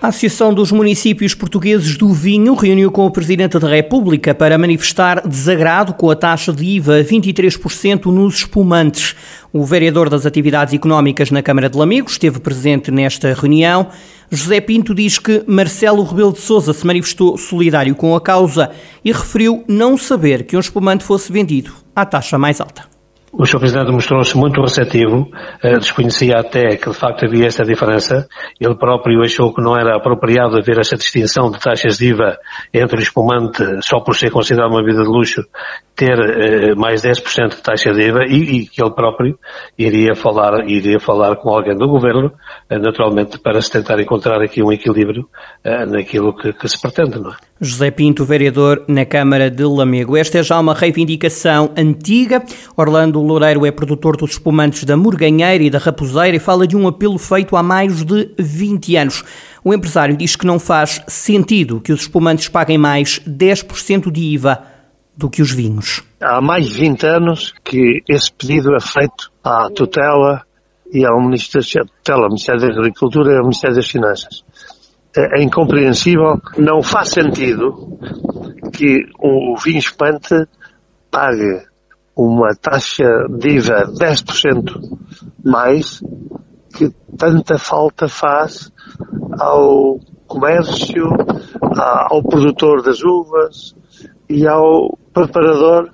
A Associação dos Municípios Portugueses do Vinho reuniu com o Presidente da República para manifestar desagrado com a taxa de IVA 23% nos espumantes. O vereador das Atividades Económicas na Câmara de Lamegos esteve presente nesta reunião. José Pinto diz que Marcelo Rebelo de Sousa se manifestou solidário com a causa e referiu não saber que um espumante fosse vendido à taxa mais alta. O Sr. Presidente mostrou-se muito receptivo, eh, desconhecia até que de facto havia esta diferença. Ele próprio achou que não era apropriado haver essa distinção de taxas de IVA entre o espumante, só por ser considerado uma vida de luxo, ter eh, mais 10% de taxa de IVA e, e, que ele próprio iria falar, iria falar com alguém do Governo, eh, naturalmente para se tentar encontrar aqui um equilíbrio naquilo que, que se pretende, não é? José Pinto, vereador na Câmara de Lamego. Esta é já uma reivindicação antiga. Orlando Loureiro é produtor dos espumantes da Morganheira e da Raposeira e fala de um apelo feito há mais de 20 anos. O empresário diz que não faz sentido que os espumantes paguem mais 10% de IVA do que os vinhos. Há mais de 20 anos que esse pedido é feito à tutela e ao Ministério, tutela, ao Ministério da Agricultura e ao Ministério das Finanças é incompreensível, não faz sentido que o vinho espante pague uma taxa de IVA 10% mais que tanta falta faz ao comércio, ao produtor das uvas e ao preparador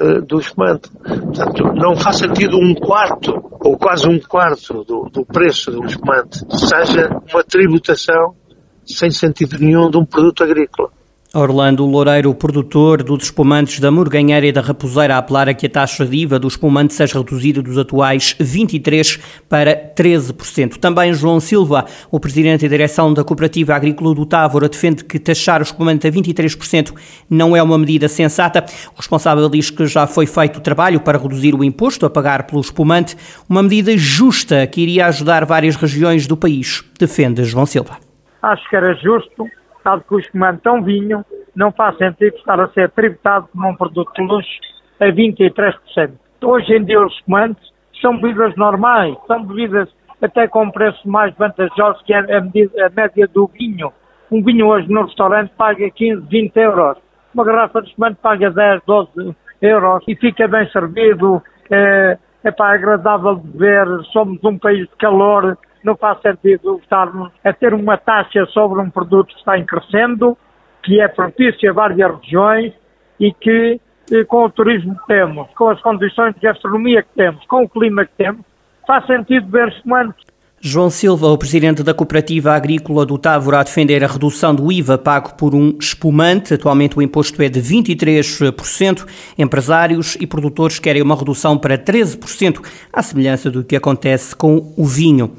uh, do espumante. Portanto, não faz sentido um quarto, ou quase um quarto do, do preço do espumante, seja uma tributação sem sentido nenhum de um produto agrícola. Orlando Loureiro, produtor dos espumantes da Morganheira e da Raposeira, a apelar a que a taxa de IVA do espumante seja reduzida dos atuais 23% para 13%. Também João Silva, o presidente e direção da Cooperativa Agrícola do Távora, defende que taxar o espumante a 23% não é uma medida sensata. O responsável diz que já foi feito o trabalho para reduzir o imposto a pagar pelo espumante, uma medida justa que iria ajudar várias regiões do país, defende João Silva acho que era justo, que o espumante tão vinho, não faz sentido estar a ser tributado como um produto de luxo a 23%. Hoje em dia os espumantes são bebidas normais, são bebidas até com preços mais vantajosos que a, medida, a média do vinho. Um vinho hoje no restaurante paga 15, 20 euros. Uma garrafa de espumante paga 10, 12 euros e fica bem servido. É, é para agradável de ver. Somos um país de calor não faz sentido estarmos a ter uma taxa sobre um produto que está em crescendo, que é propício a várias regiões e que, eh, com o turismo que temos, com as condições de gastronomia que temos, com o clima que temos, faz sentido ver espumantes. João Silva, o presidente da Cooperativa Agrícola do Távora, a defender a redução do IVA pago por um espumante. Atualmente o imposto é de 23%. Empresários e produtores querem uma redução para 13%, à semelhança do que acontece com o vinho.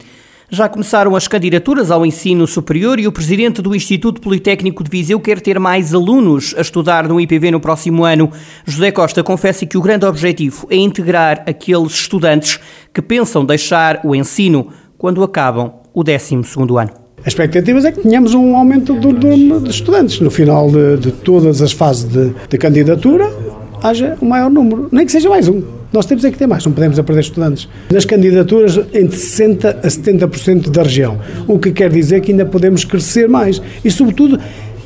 Já começaram as candidaturas ao ensino superior e o presidente do Instituto Politécnico de Viseu quer ter mais alunos a estudar no IPV no próximo ano. José Costa confessa que o grande objetivo é integrar aqueles estudantes que pensam deixar o ensino quando acabam o 12 ano. As expectativas é que tenhamos um aumento do número de estudantes. No final de, de todas as fases de, de candidatura, haja um maior número, nem que seja mais um. Nós temos é que ter mais, não podemos perder estudantes. Nas candidaturas, entre 60% a 70% da região, o que quer dizer que ainda podemos crescer mais. E, sobretudo,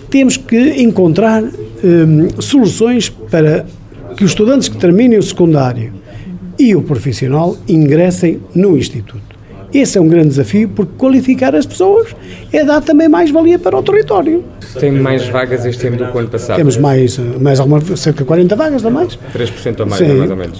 temos que encontrar hum, soluções para que os estudantes que terminem o secundário e o profissional ingressem no Instituto. Esse é um grande desafio, porque qualificar as pessoas é dar também mais valia para o território. Tem mais vagas este ano do que o ano passado? Temos mais, mais alguma, cerca de 40 vagas, não mais? 3% ou mais, Sim, mais ou menos.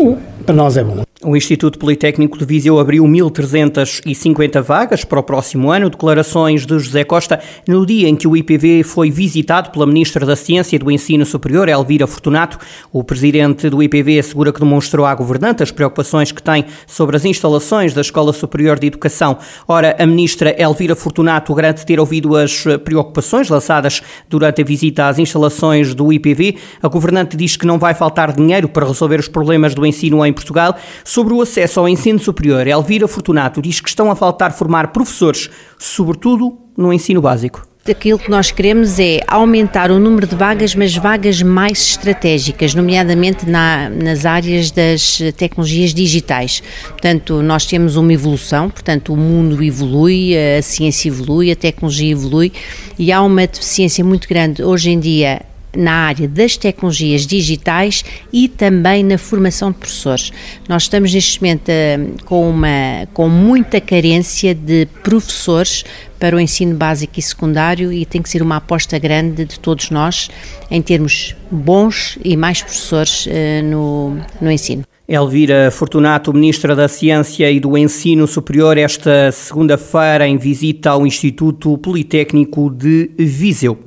Para nós é bom. O Instituto Politécnico de Viseu abriu 1.350 vagas para o próximo ano. Declarações de José Costa no dia em que o IPV foi visitado pela Ministra da Ciência e do Ensino Superior, Elvira Fortunato. O presidente do IPV assegura que demonstrou à governante as preocupações que tem sobre as instalações da Escola Superior de Educação. Ora, a Ministra Elvira Fortunato garante ter ouvido as preocupações lançadas durante a visita às instalações do IPV. A governante diz que não vai faltar dinheiro para resolver os problemas do ensino em Portugal. Sobre o acesso ao ensino superior, Elvira Fortunato diz que estão a faltar formar professores, sobretudo no ensino básico. Aquilo que nós queremos é aumentar o número de vagas, mas vagas mais estratégicas, nomeadamente na, nas áreas das tecnologias digitais. Portanto, nós temos uma evolução, portanto, o mundo evolui, a ciência evolui, a tecnologia evolui e há uma deficiência muito grande hoje em dia na área das tecnologias digitais e também na formação de professores. Nós estamos neste momento uh, com, uma, com muita carência de professores para o ensino básico e secundário e tem que ser uma aposta grande de todos nós em termos bons e mais professores uh, no, no ensino. Elvira Fortunato, Ministra da Ciência e do Ensino Superior, esta segunda-feira em visita ao Instituto Politécnico de Viseu.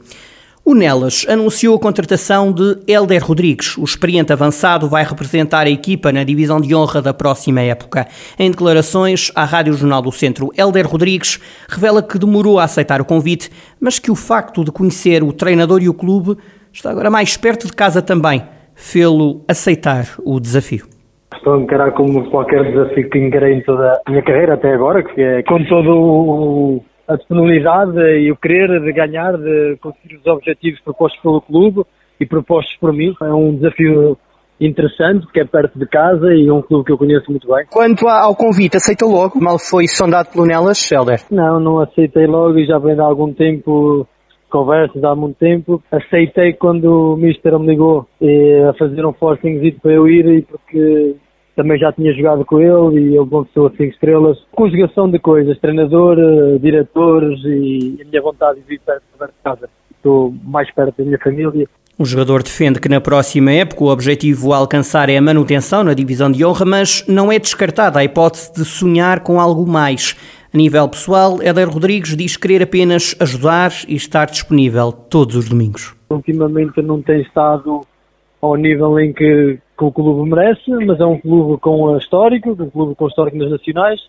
O Nelas anunciou a contratação de Helder Rodrigues. O experiente avançado vai representar a equipa na divisão de honra da próxima época. Em declarações à Rádio Jornal do Centro, Helder Rodrigues revela que demorou a aceitar o convite, mas que o facto de conhecer o treinador e o clube está agora mais perto de casa também, fê-lo aceitar o desafio. Estou a encarar como qualquer desafio que encarei em toda a minha carreira até agora, que é com todo o a disponibilidade e o querer de ganhar, de conseguir os objetivos propostos pelo clube e propostos por mim. É um desafio interessante, porque é perto de casa e é um clube que eu conheço muito bem. Quanto ao convite, aceitou logo? Mal foi sondado pelo Nelas, Helder? Não, não aceitei logo e já vem de algum tempo conversas há muito tempo. Aceitei quando o Mister me ligou a fazer um forcing para eu ir e porque também já tinha jogado com ele e ele uma pessoa 5 estrelas. Conjugação de coisas, treinador, eh, diretores e a minha vontade de vir perto de casa. Estou mais perto da minha família. O jogador defende que na próxima época o objetivo a alcançar é a manutenção na divisão de honra, mas não é descartada a hipótese de sonhar com algo mais. A nível pessoal, Éder Rodrigues diz querer apenas ajudar e estar disponível todos os domingos. Ultimamente não tem estado ao nível em que, que o clube merece, mas é um clube com histórico, um clube com histórico nas nacionais,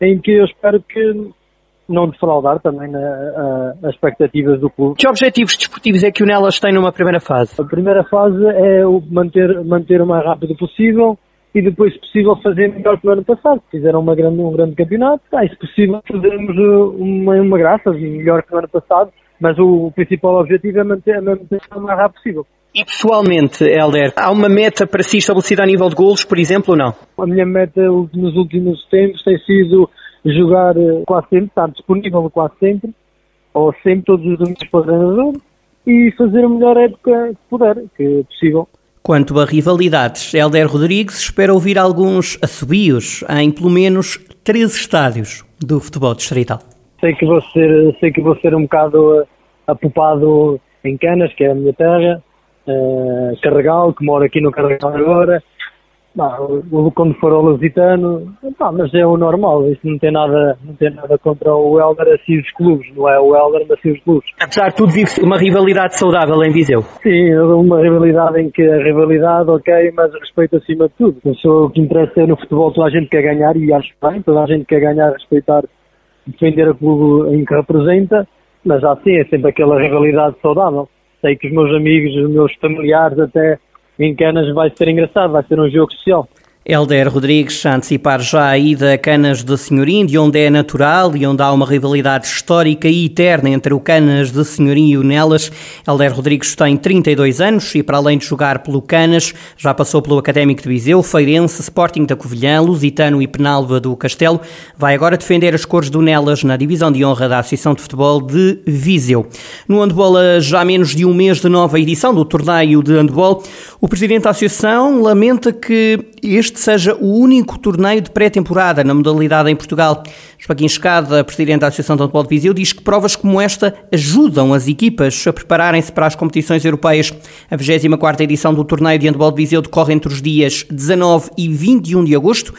em que eu espero que não defraudar também na, as expectativas do clube. Que objetivos desportivos é que o Nelas tem numa primeira fase? A primeira fase é o manter, manter o mais rápido possível e depois, se possível, fazer melhor que o ano passado. Fizeram uma grande, um grande campeonato, ah, e se possível, fazermos uh, uma, uma graça, melhor que o ano passado, mas o, o principal objetivo é manter, é manter o mais rápido possível. E pessoalmente, Helder, há uma meta para si estabelecida a nível de golos, por exemplo, ou não? A minha meta nos últimos tempos tem sido jogar eh, quase sempre, estar disponível quase sempre, ou sempre todos os domingos para o treinador, e fazer a melhor época que puder, que é possível. Quanto a rivalidades, Helder Rodrigues espera ouvir alguns assobios em pelo menos três estádios do futebol distrital. Sei que vou ser, sei que vou ser um bocado apupado em Canas, que é a minha terra, uh, Carregal, que mora aqui no Carregal agora. quando for ao Lusitano, mas é o normal, isso não tem nada, não tem nada contra o Helder, assim os clubes, não é o Helder, mas sim os clubes. Apesar de tudo, vive uma rivalidade saudável em Viseu? Sim, uma rivalidade em que a rivalidade, ok, mas respeito acima de tudo. Sou, o que interessa é no futebol, toda a gente quer ganhar e acho bem, toda a gente quer ganhar, respeitar, defender o clube em que representa, mas assim é sempre aquela rivalidade saudável sei que os meus amigos, os meus familiares até em Canas vai ser engraçado, vai ser um jogo social. Helder Rodrigues a antecipar já a ida a Canas de Senhorim, de onde é natural e onde há uma rivalidade histórica e eterna entre o Canas de Senhorim e o Nelas. Helder Rodrigues tem 32 anos e, para além de jogar pelo Canas, já passou pelo Académico de Viseu, Feirense, Sporting da Covilhã, Lusitano e Penalva do Castelo. Vai agora defender as cores do Nelas na divisão de honra da Associação de Futebol de Viseu. No handball, já menos de um mês de nova edição do torneio de handball, o presidente da Associação lamenta que este este seja o único torneio de pré-temporada na modalidade em Portugal. Joaquim Escada, presidente da Associação de Handball de Viseu, diz que provas como esta ajudam as equipas a prepararem-se para as competições europeias. A 24ª edição do torneio de Handball de Viseu decorre entre os dias 19 e 21 de agosto.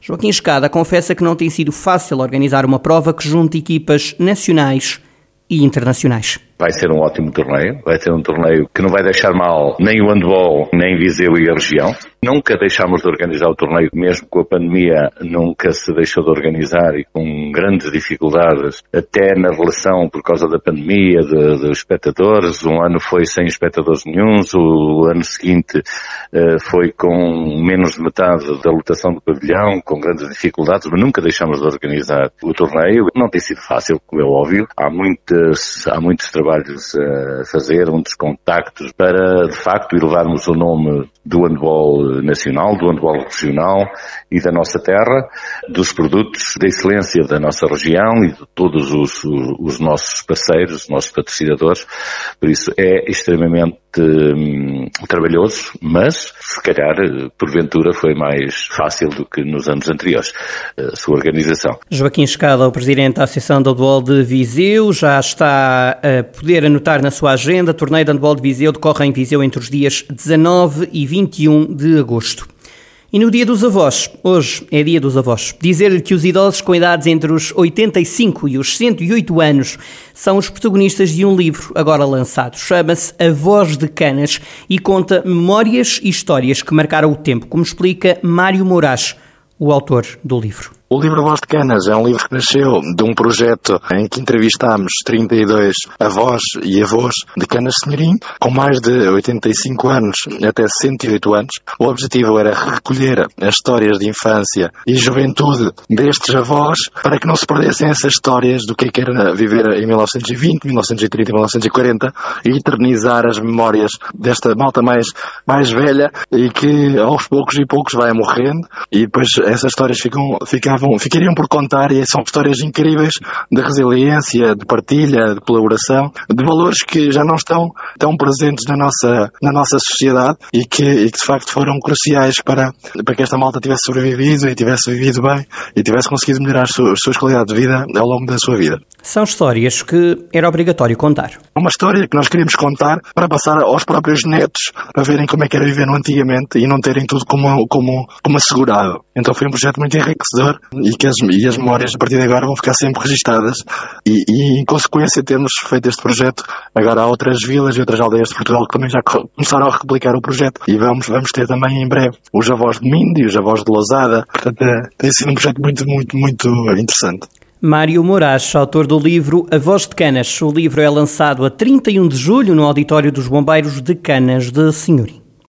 Joaquim Escada confessa que não tem sido fácil organizar uma prova que junte equipas nacionais e internacionais. Vai ser um ótimo torneio, vai ser um torneio que não vai deixar mal nem o handball, nem Viseu e a região. Nunca deixámos de organizar o torneio, mesmo com a pandemia, nunca se deixou de organizar e com grandes dificuldades, até na relação por causa da pandemia, dos espectadores. Um ano foi sem espectadores nenhums, o ano seguinte uh, foi com menos de metade da lotação do pavilhão, com grandes dificuldades, mas nunca deixámos de organizar o torneio. Não tem sido fácil, como é óbvio. Há muitos, há muitos trabalhos a fazer, muitos contactos para, de facto, elevarmos o nome do handball nacional, do handball regional e da nossa terra, dos produtos da excelência da nossa região e de todos os, os nossos parceiros, os nossos patrocinadores. Por isso é extremamente hum, trabalhoso, mas se calhar, porventura, foi mais fácil do que nos anos anteriores, a sua organização. Joaquim Escada, o Presidente da Associação de Handball de Viseu, já está a poder anotar na sua agenda, o torneio de handball de Viseu decorre em Viseu entre os dias 19 e 21 de agosto. E no dia dos avós, hoje é dia dos avós, dizer-lhe que os idosos com idades entre os 85 e os 108 anos são os protagonistas de um livro agora lançado. Chama-se A Voz de Canas e conta memórias e histórias que marcaram o tempo, como explica Mário Moraes, o autor do livro. O livro Voz de Canas é um livro que nasceu de um projeto em que entrevistámos 32 avós e avós de Canas Senhorim, com mais de 85 anos até 108 anos. O objetivo era recolher as histórias de infância e juventude destes avós para que não se perdessem essas histórias do que era viver em 1920, 1930 e 1940 e eternizar as memórias desta malta mais, mais velha e que aos poucos e poucos vai morrendo e depois essas histórias ficam, ficam ficavam, ficariam por contar e são histórias incríveis de resiliência, de partilha, de colaboração, de valores que já não estão tão presentes na nossa, na nossa sociedade e que, e que de facto foram cruciais para, para que esta malta tivesse sobrevivido e tivesse vivido bem e tivesse conseguido melhorar as suas, as suas qualidades de vida ao longo da sua vida. São histórias que era obrigatório contar. Uma história que nós queríamos contar para passar aos próprios netos, para verem como é que era viver no antigamente e não terem tudo como, como, como assegurado. Então foi um projeto muito enriquecedor e que as, e as memórias a partir de agora vão ficar sempre registadas e, e, em consequência temos feito este projeto agora há outras vilas e outras aldeias de Portugal que também já começaram a replicar o projeto e vamos, vamos ter também em breve os avós de Minde e os avós de Lousada portanto é, tem sido um projeto muito, muito, muito interessante. Mário Moraes, autor do livro A Voz de Canas. O livro é lançado a 31 de julho no auditório dos Bombeiros de Canas de Senhorim.